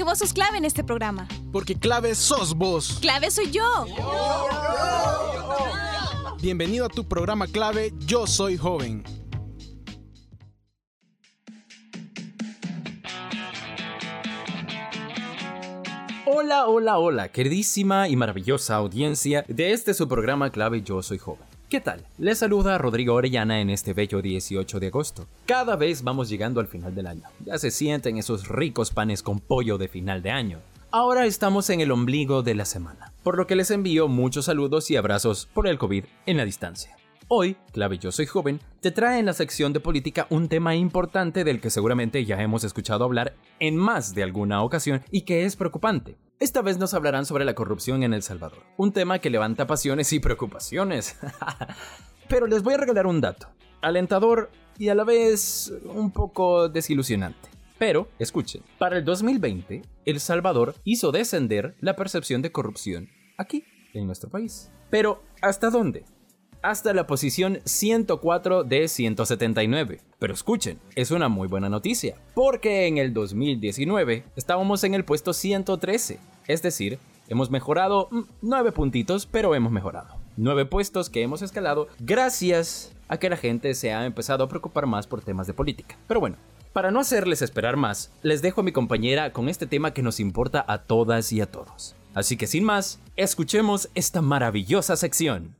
Porque vos sos clave en este programa. Porque clave sos vos. Clave soy yo. Bienvenido a tu programa clave Yo Soy Joven. Hola, hola, hola, queridísima y maravillosa audiencia de este su programa clave Yo Soy Joven. ¿Qué tal? Les saluda Rodrigo Orellana en este bello 18 de agosto. Cada vez vamos llegando al final del año. Ya se sienten esos ricos panes con pollo de final de año. Ahora estamos en el ombligo de la semana, por lo que les envío muchos saludos y abrazos por el COVID en la distancia. Hoy, Clave Yo Soy Joven, te trae en la sección de política un tema importante del que seguramente ya hemos escuchado hablar en más de alguna ocasión y que es preocupante. Esta vez nos hablarán sobre la corrupción en El Salvador, un tema que levanta pasiones y preocupaciones. Pero les voy a regalar un dato, alentador y a la vez un poco desilusionante. Pero, escuchen, para el 2020, El Salvador hizo descender la percepción de corrupción aquí, en nuestro país. Pero, ¿hasta dónde? Hasta la posición 104 de 179. Pero escuchen, es una muy buena noticia, porque en el 2019 estábamos en el puesto 113, es decir, hemos mejorado 9 mm, puntitos, pero hemos mejorado. 9 puestos que hemos escalado gracias a que la gente se ha empezado a preocupar más por temas de política. Pero bueno, para no hacerles esperar más, les dejo a mi compañera con este tema que nos importa a todas y a todos. Así que sin más, escuchemos esta maravillosa sección.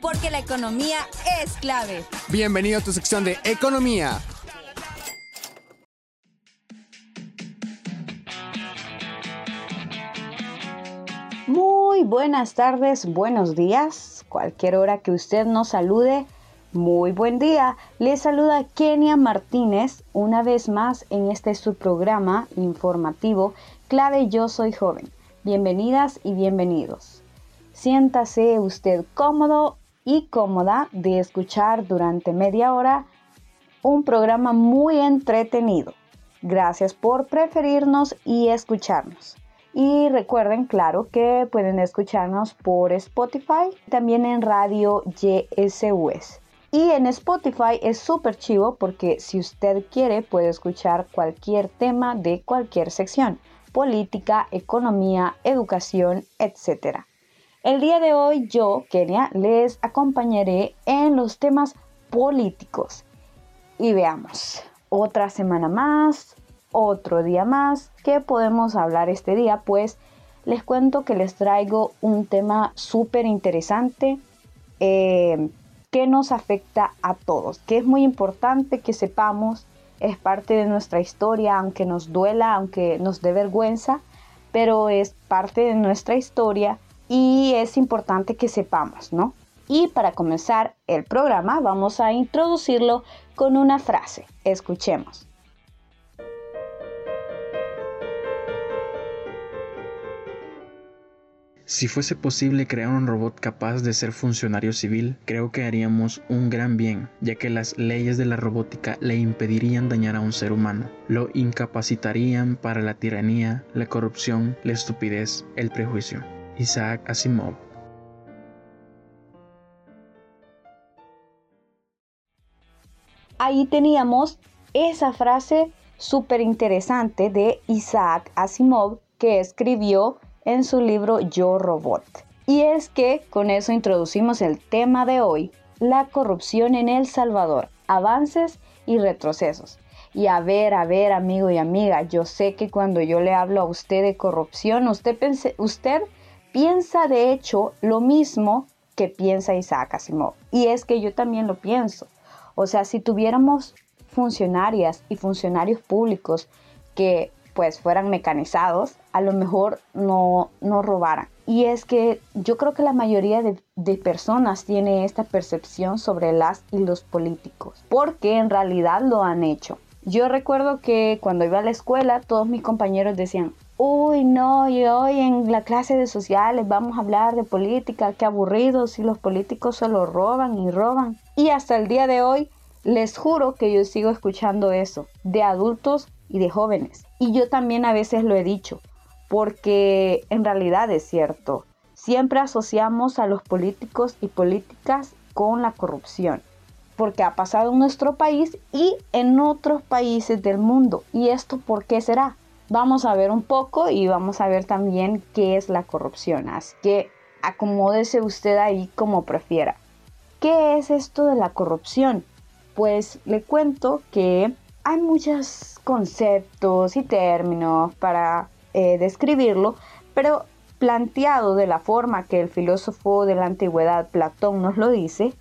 Porque la economía es clave. Bienvenido a tu sección de economía. Muy buenas tardes, buenos días. Cualquier hora que usted nos salude, muy buen día. Le saluda Kenia Martínez una vez más en este subprograma informativo Clave Yo Soy Joven. Bienvenidas y bienvenidos. Siéntase usted cómodo y cómoda de escuchar durante media hora un programa muy entretenido. Gracias por preferirnos y escucharnos. Y recuerden, claro, que pueden escucharnos por Spotify, también en Radio YSUS. Y en Spotify es súper chivo porque si usted quiere puede escuchar cualquier tema de cualquier sección, política, economía, educación, etc. El día de hoy yo, Kenia, les acompañaré en los temas políticos. Y veamos, otra semana más, otro día más, ¿qué podemos hablar este día? Pues les cuento que les traigo un tema súper interesante eh, que nos afecta a todos, que es muy importante que sepamos, es parte de nuestra historia, aunque nos duela, aunque nos dé vergüenza, pero es parte de nuestra historia y es importante que sepamos, ¿no? Y para comenzar el programa vamos a introducirlo con una frase. Escuchemos. Si fuese posible crear un robot capaz de ser funcionario civil, creo que haríamos un gran bien, ya que las leyes de la robótica le impedirían dañar a un ser humano, lo incapacitarían para la tiranía, la corrupción, la estupidez, el prejuicio. Isaac Asimov. Ahí teníamos esa frase súper interesante de Isaac Asimov que escribió en su libro Yo Robot. Y es que con eso introducimos el tema de hoy, la corrupción en El Salvador, avances y retrocesos. Y a ver, a ver, amigo y amiga, yo sé que cuando yo le hablo a usted de corrupción, usted, usted piensa de hecho lo mismo que piensa Isaac Asimov. Y es que yo también lo pienso. O sea, si tuviéramos funcionarias y funcionarios públicos que pues fueran mecanizados, a lo mejor no, no robaran. Y es que yo creo que la mayoría de, de, personas tiene esta percepción sobre las y los políticos, porque en realidad lo han hecho. Yo recuerdo que cuando iba a la escuela, todos mis compañeros decían, uy, no, y hoy en la clase de sociales vamos a hablar de política, qué aburrido si los políticos solo roban y roban. Y hasta el día de hoy les juro que yo sigo escuchando eso, de adultos y de jóvenes. Y yo también a veces lo he dicho, porque en realidad es cierto. Siempre asociamos a los políticos y políticas con la corrupción, porque ha pasado en nuestro país y en otros países del mundo. ¿Y esto por qué será? Vamos a ver un poco y vamos a ver también qué es la corrupción. Así que acomódese usted ahí como prefiera. ¿Qué es esto de la corrupción? Pues le cuento que hay muchos conceptos y términos para eh, describirlo, pero planteado de la forma que el filósofo de la antigüedad Platón nos lo dice,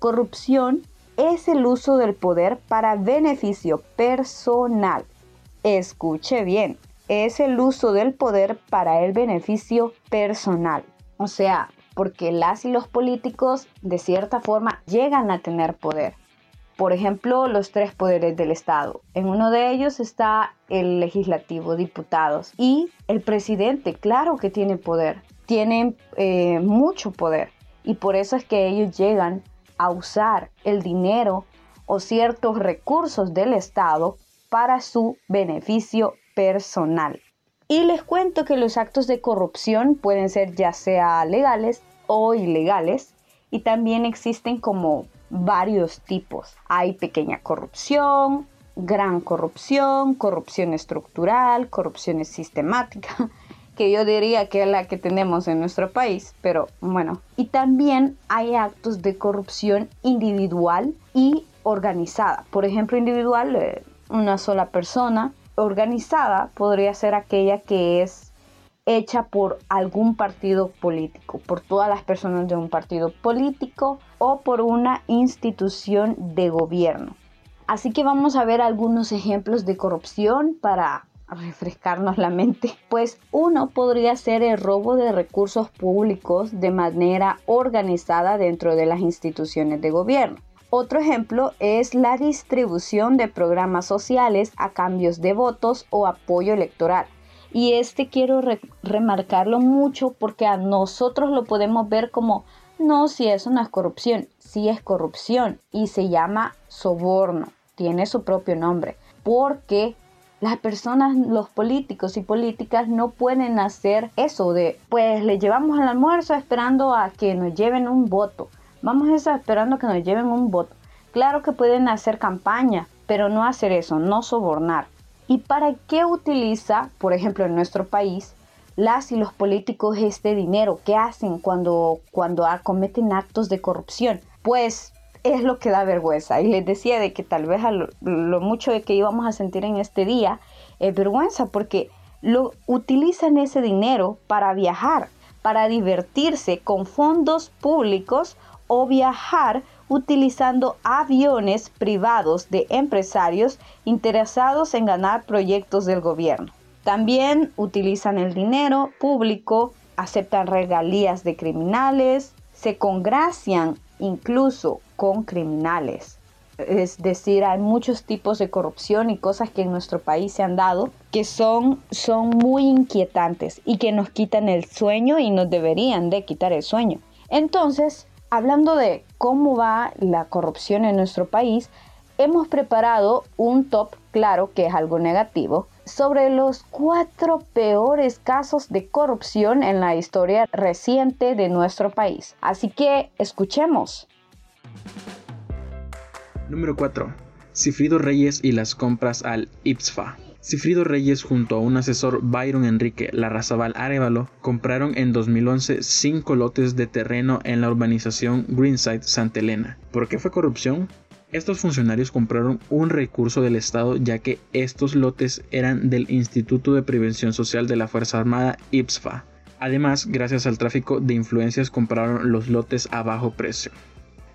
corrupción es el uso del poder para beneficio personal. Escuche bien, es el uso del poder para el beneficio personal. O sea, porque las y los políticos de cierta forma llegan a tener poder. Por ejemplo, los tres poderes del Estado. En uno de ellos está el legislativo, diputados, y el presidente, claro que tiene poder, tiene eh, mucho poder. Y por eso es que ellos llegan a usar el dinero o ciertos recursos del Estado para su beneficio personal. Y les cuento que los actos de corrupción pueden ser ya sea legales o ilegales y también existen como varios tipos. Hay pequeña corrupción, gran corrupción, corrupción estructural, corrupción sistemática, que yo diría que es la que tenemos en nuestro país, pero bueno. Y también hay actos de corrupción individual y organizada. Por ejemplo, individual, eh, una sola persona. Organizada podría ser aquella que es hecha por algún partido político, por todas las personas de un partido político o por una institución de gobierno. Así que vamos a ver algunos ejemplos de corrupción para refrescarnos la mente. Pues uno podría ser el robo de recursos públicos de manera organizada dentro de las instituciones de gobierno. Otro ejemplo es la distribución de programas sociales a cambios de votos o apoyo electoral y este quiero remarcarlo mucho porque a nosotros lo podemos ver como, no, si eso no es corrupción, sí es corrupción y se llama soborno, tiene su propio nombre, porque las personas, los políticos y políticas no pueden hacer eso de, pues le llevamos al almuerzo esperando a que nos lleven un voto. Vamos a estar esperando que nos lleven un voto. Claro que pueden hacer campaña, pero no hacer eso, no sobornar. ¿Y para qué utiliza, por ejemplo, en nuestro país, las y los políticos este dinero? ¿Qué hacen cuando, cuando cometen actos de corrupción? Pues es lo que da vergüenza. Y les decía de que tal vez lo, lo, mucho de que íbamos a sentir en este día es vergüenza porque lo utilizan ese dinero para viajar, para divertirse con fondos públicos o viajar utilizando aviones privados de empresarios interesados en ganar proyectos del gobierno. También utilizan el dinero público, aceptan regalías de criminales, se congracian incluso con criminales. Es decir, hay muchos tipos de corrupción y cosas que en nuestro país se han dado que son, son muy inquietantes y que nos quitan el sueño y nos deberían de quitar el sueño. Entonces, hablando de cómo va la corrupción en nuestro país, hemos preparado un top, claro que es algo negativo, sobre los cuatro peores casos de corrupción en la historia reciente de nuestro país. Así que escuchemos. Número 4. Cifrido Reyes y las compras al IPSFA. Cifrido Reyes junto a un asesor Byron Enrique Larrazabal Arevalo compraron en 2011 cinco lotes de terreno en la urbanización Greenside Santa Elena. ¿Por qué fue corrupción? Estos funcionarios compraron un recurso del Estado ya que estos lotes eran del Instituto de Prevención Social de la Fuerza Armada IPSFA. Además, gracias al tráfico de influencias compraron los lotes a bajo precio.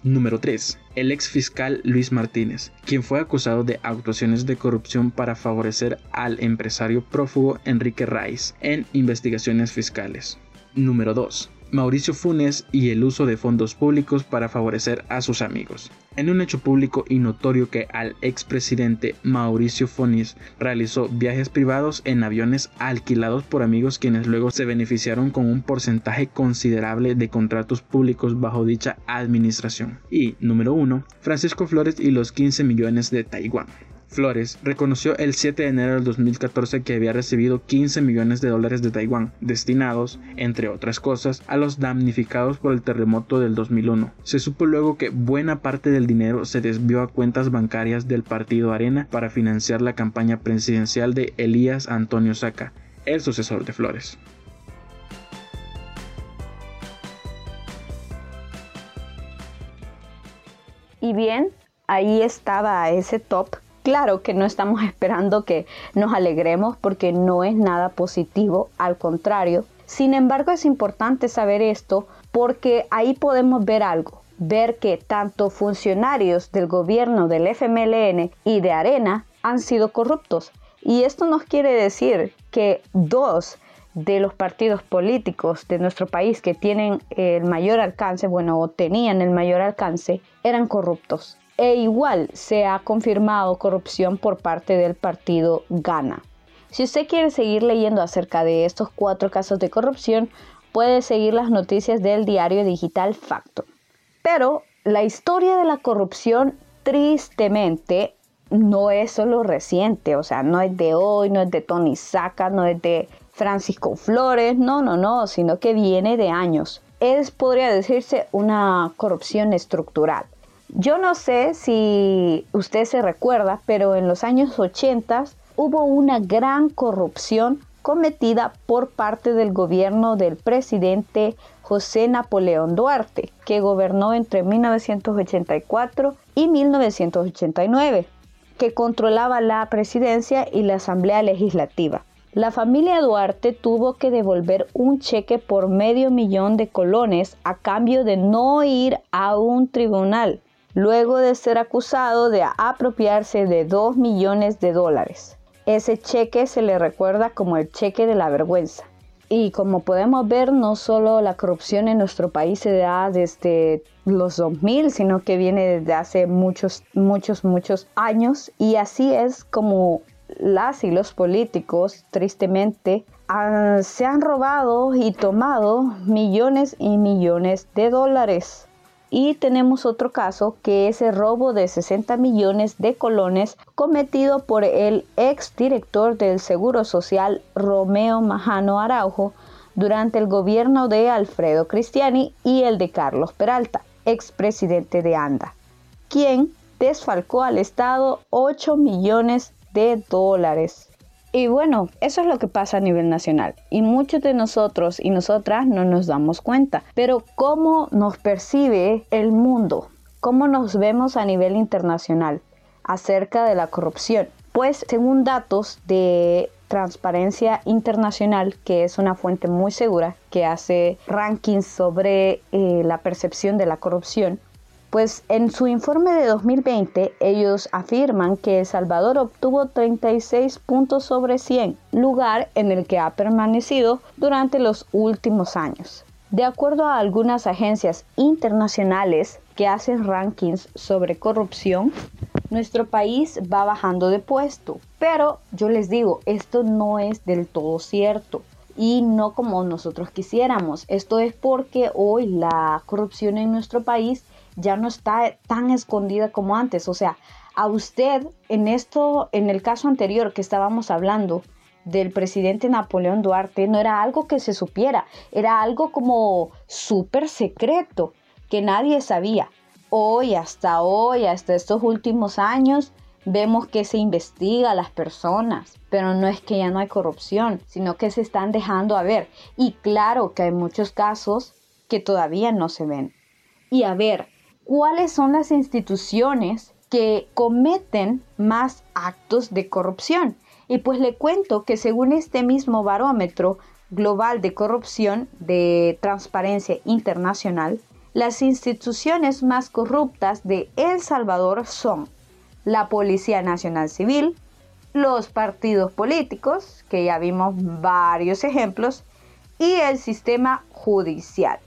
Número 3. El ex fiscal Luis Martínez, quien fue acusado de actuaciones de corrupción para favorecer al empresario prófugo Enrique Raiz en investigaciones fiscales. Número 2. Mauricio Funes y el uso de fondos públicos para favorecer a sus amigos. En un hecho público y notorio que al expresidente Mauricio Funes realizó viajes privados en aviones alquilados por amigos quienes luego se beneficiaron con un porcentaje considerable de contratos públicos bajo dicha administración. Y número 1. Francisco Flores y los 15 millones de Taiwán. Flores reconoció el 7 de enero del 2014 que había recibido 15 millones de dólares de Taiwán, destinados, entre otras cosas, a los damnificados por el terremoto del 2001. Se supo luego que buena parte del dinero se desvió a cuentas bancarias del partido Arena para financiar la campaña presidencial de Elías Antonio Saca, el sucesor de Flores. Y bien, ahí estaba ese top. Claro que no estamos esperando que nos alegremos porque no es nada positivo, al contrario. Sin embargo, es importante saber esto porque ahí podemos ver algo, ver que tanto funcionarios del gobierno del FMLN y de Arena han sido corruptos. Y esto nos quiere decir que dos de los partidos políticos de nuestro país que tienen el mayor alcance, bueno, o tenían el mayor alcance, eran corruptos. E igual se ha confirmado corrupción por parte del partido Gana. Si usted quiere seguir leyendo acerca de estos cuatro casos de corrupción, puede seguir las noticias del diario digital Facto. Pero la historia de la corrupción, tristemente, no es solo reciente, o sea, no es de hoy, no es de Tony Saca, no es de Francisco Flores, no, no, no, sino que viene de años. Es, podría decirse, una corrupción estructural. Yo no sé si usted se recuerda, pero en los años 80 hubo una gran corrupción cometida por parte del gobierno del presidente José Napoleón Duarte, que gobernó entre 1984 y 1989, que controlaba la presidencia y la asamblea legislativa. La familia Duarte tuvo que devolver un cheque por medio millón de colones a cambio de no ir a un tribunal, luego de ser acusado de apropiarse de 2 millones de dólares. Ese cheque se le recuerda como el cheque de la vergüenza. Y como podemos ver, no solo la corrupción en nuestro país se da desde los 2000, sino que viene desde hace muchos, muchos, muchos años. Y así es como las y los políticos, tristemente, se han robado y tomado millones y millones de dólares. Y tenemos otro caso que es el robo de 60 millones de colones cometido por el ex director del Seguro Social Romeo Majano Araujo durante el gobierno de Alfredo Cristiani y el de Carlos Peralta, expresidente de ANDA, quien desfalcó al Estado 8 millones de dólares. Y bueno, eso es lo que pasa a nivel nacional. Y muchos de nosotros y nosotras no nos damos cuenta. Pero ¿cómo nos percibe el mundo? ¿Cómo nos vemos a nivel internacional acerca de la corrupción? Pues según datos de Transparencia Internacional, que es una fuente muy segura que hace rankings sobre eh, la percepción de la corrupción, pues en su informe de 2020 ellos afirman que El Salvador obtuvo 36 puntos sobre 100, lugar en el que ha permanecido durante los últimos años. De acuerdo a algunas agencias internacionales que hacen rankings sobre corrupción, nuestro país va bajando de puesto. Pero yo les digo, esto no es del todo cierto y no como nosotros quisiéramos. Esto es porque hoy la corrupción en nuestro país ya no está tan escondida como antes. O sea, a usted en esto, en el caso anterior que estábamos hablando del presidente Napoleón Duarte, no era algo que se supiera, era algo como súper secreto que nadie sabía. Hoy, hasta hoy, hasta estos últimos años, vemos que se investiga a las personas, pero no es que ya no hay corrupción, sino que se están dejando a ver. Y claro que hay muchos casos que todavía no se ven. Y a ver, cuáles son las instituciones que cometen más actos de corrupción. Y pues le cuento que según este mismo barómetro global de corrupción de Transparencia Internacional, las instituciones más corruptas de El Salvador son la Policía Nacional Civil, los partidos políticos, que ya vimos varios ejemplos, y el sistema judicial.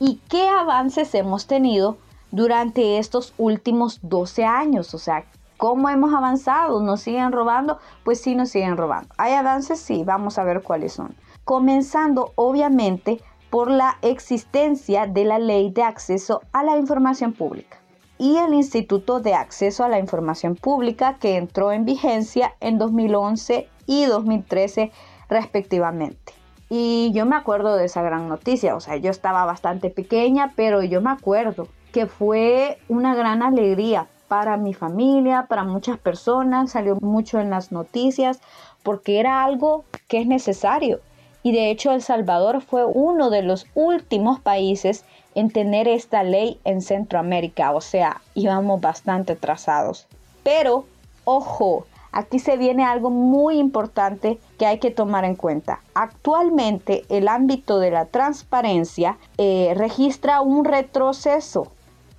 ¿Y qué avances hemos tenido durante estos últimos 12 años. O sea, ¿cómo hemos avanzado? ¿Nos siguen robando? Pues sí, nos siguen robando. ¿Hay avances? Sí, vamos a ver cuáles son. Comenzando, obviamente, por la existencia de la ley de acceso a la información pública. y el Instituto de Acceso a la Información Pública que entró en vigencia en 2011 y 2013 respectivamente. Y yo me acuerdo de esa gran noticia, o sea, yo estaba bastante pequeña, pero yo me acuerdo que fue una gran alegría para mi familia, para muchas personas, salió mucho en las noticias, porque era algo que es necesario. Y de hecho El Salvador fue uno de los últimos países en tener esta ley en Centroamérica, o sea, íbamos bastante trazados. Pero, ojo, Aquí se viene algo muy importante que hay que tomar en cuenta. Actualmente el ámbito de la transparencia eh, registra un retroceso,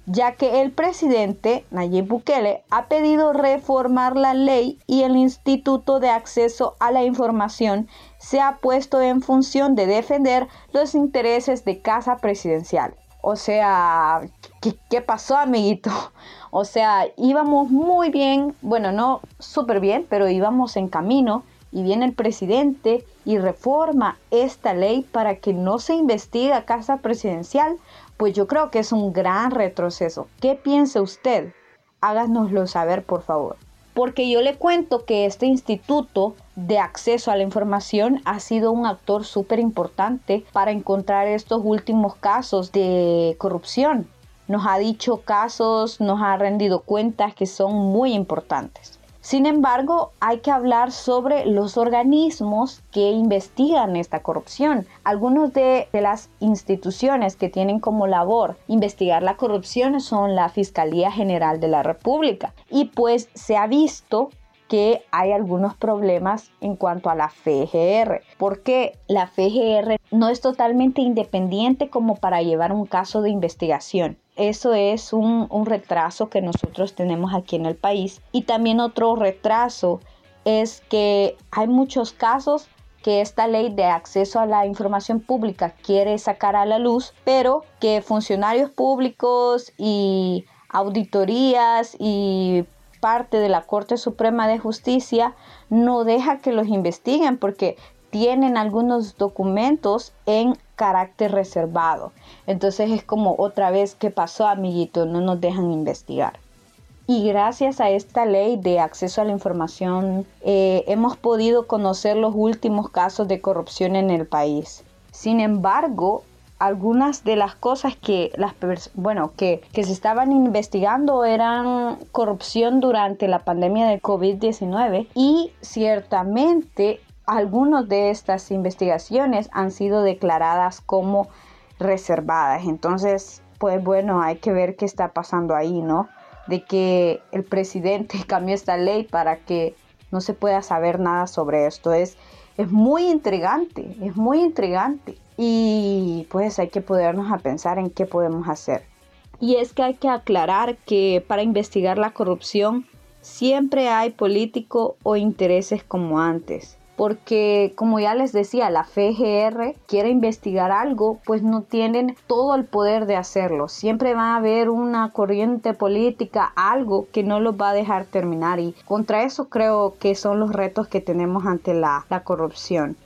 ya que el presidente Nayib Bukele ha pedido reformar la ley y el Instituto de Acceso a la Información se ha puesto en función de defender los intereses de casa presidencial. O sea, ¿qué, pasó, amiguito? O sea, íbamos muy bien, bueno, no súper bien, pero íbamos en camino y viene el presidente y reforma esta ley para que no se investigue a casa presidencial, pues yo creo que es un gran retroceso. ¿Qué piensa usted? Háganoslo saber, por favor porque yo le cuento que este instituto de acceso a la información ha sido un actor súper importante para encontrar estos últimos casos de corrupción. Nos ha dicho casos, nos ha rendido cuentas que son muy importantes. Sin embargo, hay que hablar sobre los organismos que investigan esta corrupción. Algunos de, las instituciones que tienen como labor investigar la corrupción son la Fiscalía General de la República. Y pues se ha visto que hay algunos problemas en cuanto a la FGR, porque la FGR no es totalmente independiente como para llevar un caso de investigación. Eso es un, retraso que nosotros tenemos aquí en el país. Y también otro retraso es que hay muchos casos que esta ley de acceso a la información pública quiere sacar a la luz, pero que funcionarios públicos y auditorías y parte de la Corte Suprema de Justicia no deja que los investiguen porque tienen algunos documentos en carácter reservado. Entonces es como otra vez, ¿qué pasó, amiguito? No nos dejan investigar. Y gracias a esta ley de acceso a la información eh, hemos podido conocer los últimos casos de corrupción en el país. Sin embargo, algunas de las cosas que las bueno que, que se estaban investigando eran corrupción durante la pandemia de COVID-19 y ciertamente algunas de estas investigaciones han sido declaradas como reservadas. Entonces, pues bueno, hay que ver qué está pasando ahí, ¿no? De que el presidente cambió esta ley para que no se pueda saber nada sobre esto. Es, es muy intrigante, es muy intrigante. Y pues hay que podernos a pensar en qué podemos hacer. Y es que hay que aclarar que para investigar la corrupción siempre hay político o intereses como antes porque como ya les decía, la FGR quiere investigar algo, pues no tienen todo el poder de hacerlo. Siempre va a haber una corriente política, algo que no los va a dejar terminar y contra eso creo que son los retos que tenemos ante la, la corrupción.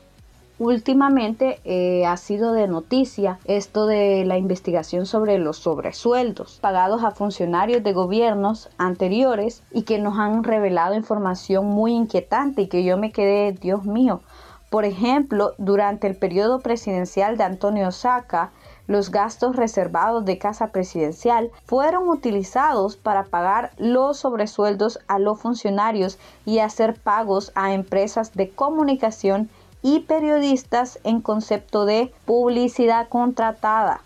Últimamente eh, ha sido de noticia esto de la investigación sobre los sobresueldos pagados a funcionarios de gobiernos anteriores y que nos han revelado información muy inquietante y que yo me quedé, Dios mío. Por ejemplo, durante el periodo presidencial de Antonio Saca, los gastos reservados de casa presidencial fueron utilizados para pagar los sobresueldos a los funcionarios y hacer pagos a empresas de comunicación y periodistas en concepto de publicidad contratada.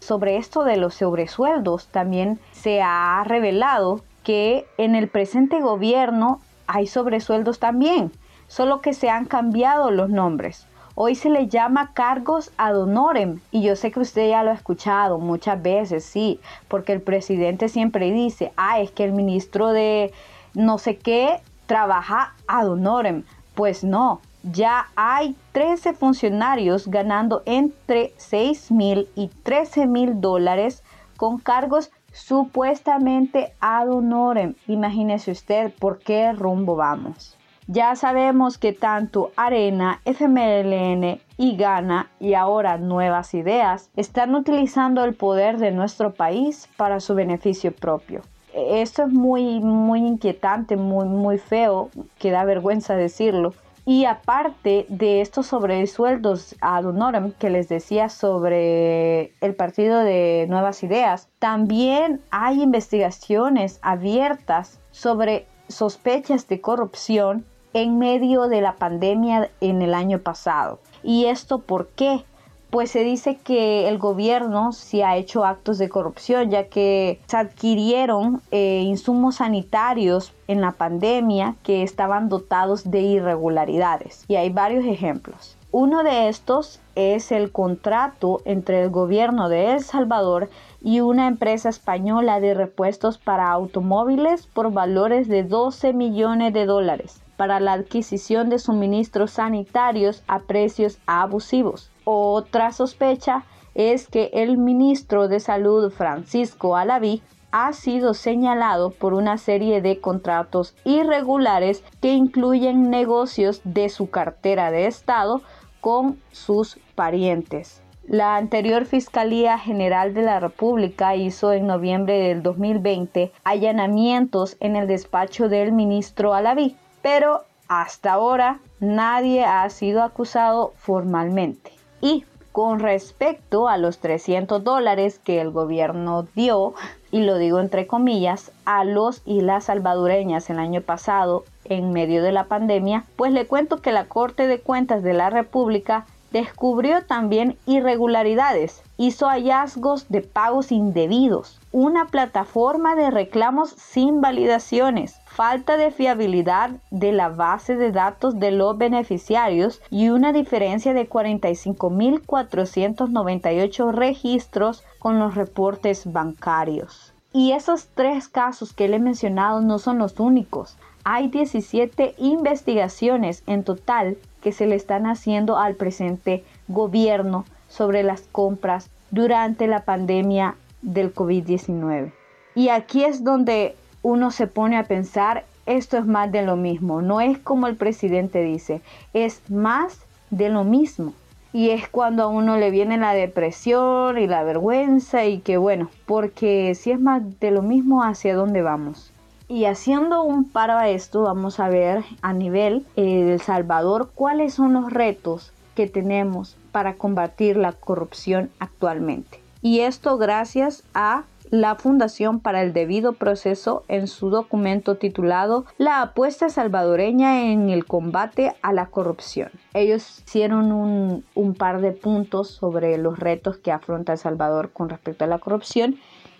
Sobre esto de los sobresueldos también se ha revelado que en el presente gobierno hay sobresueldos también, solo que se han cambiado los nombres. Hoy se le llama cargos ad honorem y yo sé que usted ya lo ha escuchado muchas veces, sí, porque el presidente siempre dice, ah, es que el ministro de no sé qué trabaja ad honorem. Pues no, ya hay 13 funcionarios ganando entre 6 mil y 13 mil dólares con cargos supuestamente ad honorem. Imagínese usted por qué rumbo vamos. Ya sabemos que tanto Arena, FMLN y Gana y ahora Nuevas Ideas están utilizando el poder de nuestro país para su beneficio propio. Esto es muy, muy inquietante, muy, muy feo, que da vergüenza decirlo. Y aparte de estos sobresueldos ad honorem que les decía sobre el partido de Nuevas Ideas, también hay investigaciones abiertas sobre sospechas de corrupción en medio de la pandemia en el año pasado. ¿Y esto por qué? Pues se dice que el gobierno sí ha hecho actos de corrupción, ya que se adquirieron eh, insumos sanitarios en la pandemia que estaban dotados de irregularidades. Y hay varios ejemplos. Uno de estos es el contrato entre el gobierno de El Salvador y una empresa española de repuestos para automóviles por valores de 12 millones de dólares para la adquisición de suministros sanitarios a precios abusivos. Otra sospecha es que el ministro de Salud Francisco Alaví ha sido señalado por una serie de contratos irregulares que incluyen negocios de su cartera de Estado con sus parientes. La anterior Fiscalía General de la República hizo en noviembre del 2020 allanamientos en el despacho del ministro Alaví, pero hasta ahora nadie ha sido acusado formalmente. Y con respecto a los 300 dólares que el gobierno dio, y lo digo entre comillas, a los y las salvadoreñas el año pasado en medio de la pandemia, pues le cuento que la Corte de Cuentas de la República descubrió también irregularidades, hizo hallazgos de pagos indebidos, una plataforma de reclamos sin validaciones, falta de fiabilidad de la base de datos de los beneficiarios y una diferencia de 45.498 registros con los reportes bancarios. Y esos tres casos que le he mencionado no son los únicos. Hay 17 investigaciones en total que se le están haciendo al presente gobierno sobre las compras durante la pandemia del COVID-19. Y aquí es donde uno se pone a pensar, esto es más de lo mismo, no es como el presidente dice, es más de lo mismo. Y es cuando a uno le viene la depresión y la vergüenza y que bueno, porque si es más de lo mismo, ¿hacia dónde vamos? Y haciendo un paro a esto, vamos a ver a nivel eh, de El Salvador cuáles son los retos que tenemos para combatir la corrupción actualmente. Y esto gracias a la Fundación para el Debido Proceso en su documento titulado La apuesta salvadoreña en el combate a la corrupción. Ellos hicieron un, par de puntos sobre los retos que afronta El Salvador con respecto a la corrupción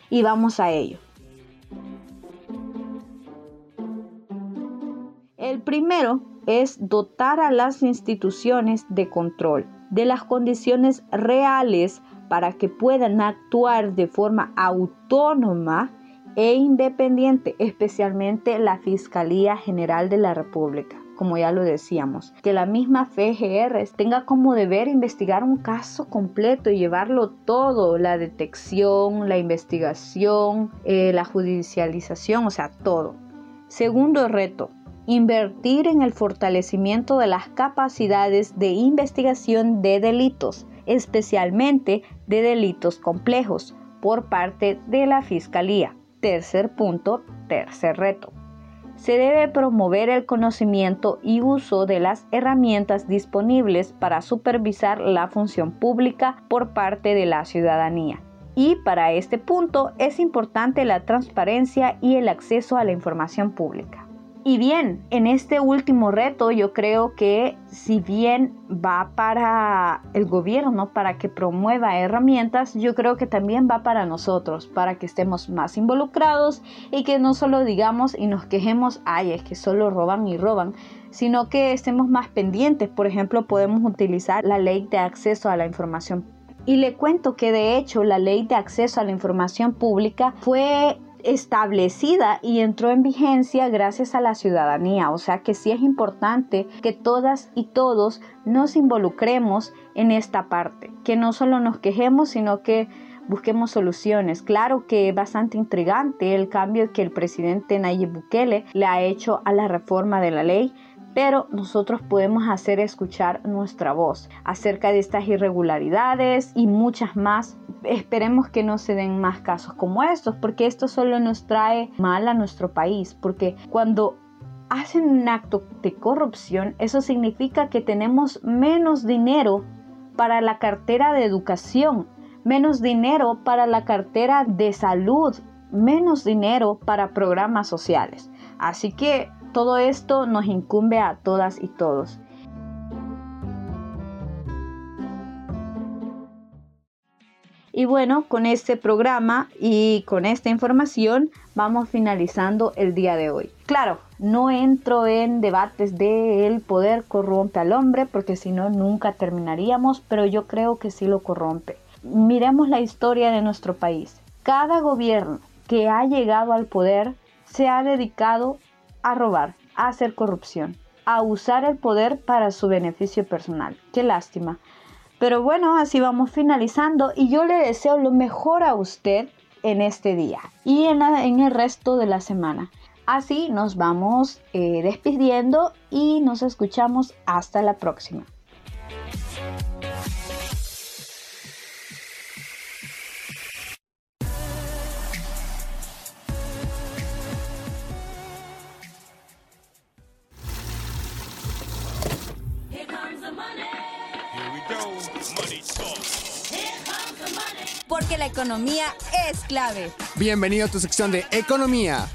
y vamos a ello. El primero es dotar a las instituciones de control de las condiciones reales para que puedan actuar de forma autónoma e independiente, especialmente la Fiscalía General de la República como ya lo decíamos, que la misma FGR tenga como deber investigar un caso completo y llevarlo todo, la detección, la investigación, eh, la judicialización, o sea, todo. Segundo reto, invertir en el fortalecimiento de las capacidades de investigación de delitos, especialmente de delitos complejos, por parte de la Fiscalía. Tercer punto, tercer reto. Se debe promover el conocimiento y uso de las herramientas disponibles para supervisar la función pública por parte de la ciudadanía. Y para este punto es importante la transparencia y el acceso a la información pública. Y bien, en este último reto yo creo que si bien va para el gobierno para que promueva herramientas, yo creo que también va para nosotros, para que estemos más involucrados y que no solo digamos y nos quejemos, ay, es que solo roban y roban, sino que estemos más pendientes. Por ejemplo, podemos utilizar la ley de acceso a la información. Y le cuento que de hecho la ley de acceso a la información pública fue establecida y entró en vigencia gracias a la ciudadanía. O sea que sí es importante que todas y todos nos involucremos en esta parte, que no solo nos quejemos, sino que busquemos soluciones. Claro que es bastante intrigante el cambio que el presidente Nayib Bukele le ha hecho a la reforma de la ley, pero nosotros podemos hacer escuchar nuestra voz acerca de estas irregularidades y muchas más. Esperemos que no se den más casos como estos, porque esto solo nos trae mal a nuestro país, porque cuando hacen un acto de corrupción, eso significa que tenemos menos dinero para la cartera de educación, menos dinero para la cartera de salud, menos dinero para programas sociales. Así que todo esto nos incumbe a todas y todos. Y bueno, con este programa y con esta información vamos finalizando el día de hoy. Claro, no entro en debates de el poder corrompe al hombre porque si no nunca terminaríamos, pero yo creo que sí lo corrompe. Miremos la historia de nuestro país. Cada gobierno que ha llegado al poder se ha dedicado a robar, a hacer corrupción, a usar el poder para su beneficio personal. Qué lástima. Pero bueno, así vamos finalizando y yo le deseo lo mejor a usted en este día y en, el resto de la semana. Así nos vamos eh, despidiendo y nos escuchamos hasta la próxima. Economía es clave. Bienvenido a tu sección de economía.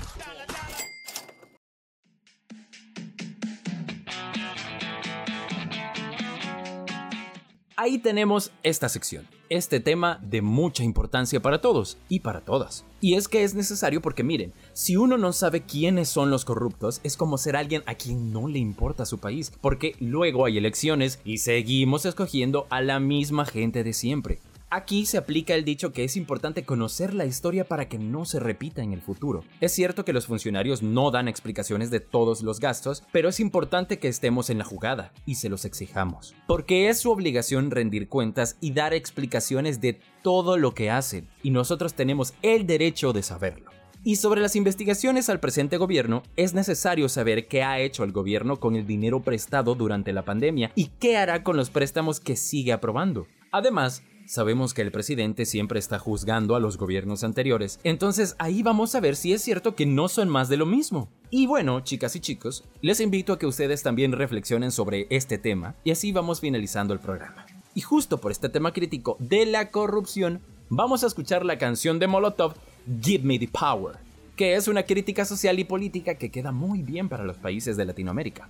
Ahí tenemos esta sección, este tema de mucha importancia para todos y para todas. Y es que es necesario porque miren, si uno no sabe quiénes son los corruptos, es como ser alguien a quien no le importa su país, porque luego hay elecciones y seguimos escogiendo a la misma gente de siempre. Aquí se aplica el dicho que es importante conocer la historia para que no se repita en el futuro. Es cierto que los funcionarios no dan explicaciones de todos los gastos, pero es importante que estemos en la jugada y se los exijamos. Porque es su obligación rendir cuentas y dar explicaciones de todo lo que hacen, y nosotros tenemos el derecho de saberlo. Y sobre las investigaciones al presente gobierno, es necesario saber qué ha hecho el gobierno con el dinero prestado durante la pandemia y qué hará con los préstamos que sigue aprobando. Además, Sabemos que el presidente siempre está juzgando a los gobiernos anteriores, entonces ahí vamos a ver si es cierto que no son más de lo mismo. Y bueno, chicas y chicos, les invito a que ustedes también reflexionen sobre este tema y así vamos finalizando el programa. Y justo por este tema crítico de la corrupción, vamos a escuchar la canción de Molotov, Give Me the Power, que es una crítica social y política que queda muy bien para los países de Latinoamérica.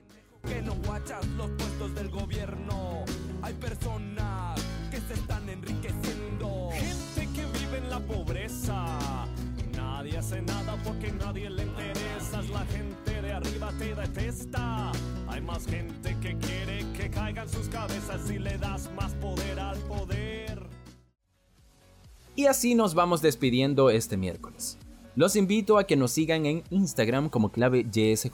que no guachas los puestos del gobierno. Hay personas que se están enriqueciendo. Gente que vive en la pobreza. Nadie hace nada porque nadie le interesa. La gente de arriba te detesta. Hay más gente que quiere que caigan sus cabezas y le das más poder al poder. Y así nos vamos despidiendo este miércoles. Los invito a que nos sigan en Instagram como clave YSJ.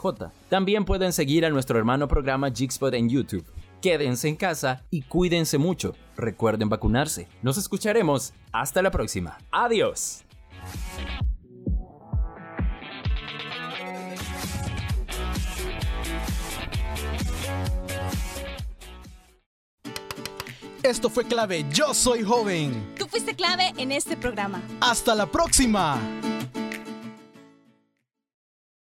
También pueden seguir a nuestro hermano programa Jigspot en YouTube. Quédense en casa y cuídense mucho. Recuerden vacunarse. Nos escucharemos. Hasta la próxima. Adiós. Esto fue clave. Yo soy joven. Tú fuiste clave en este programa. Hasta la próxima.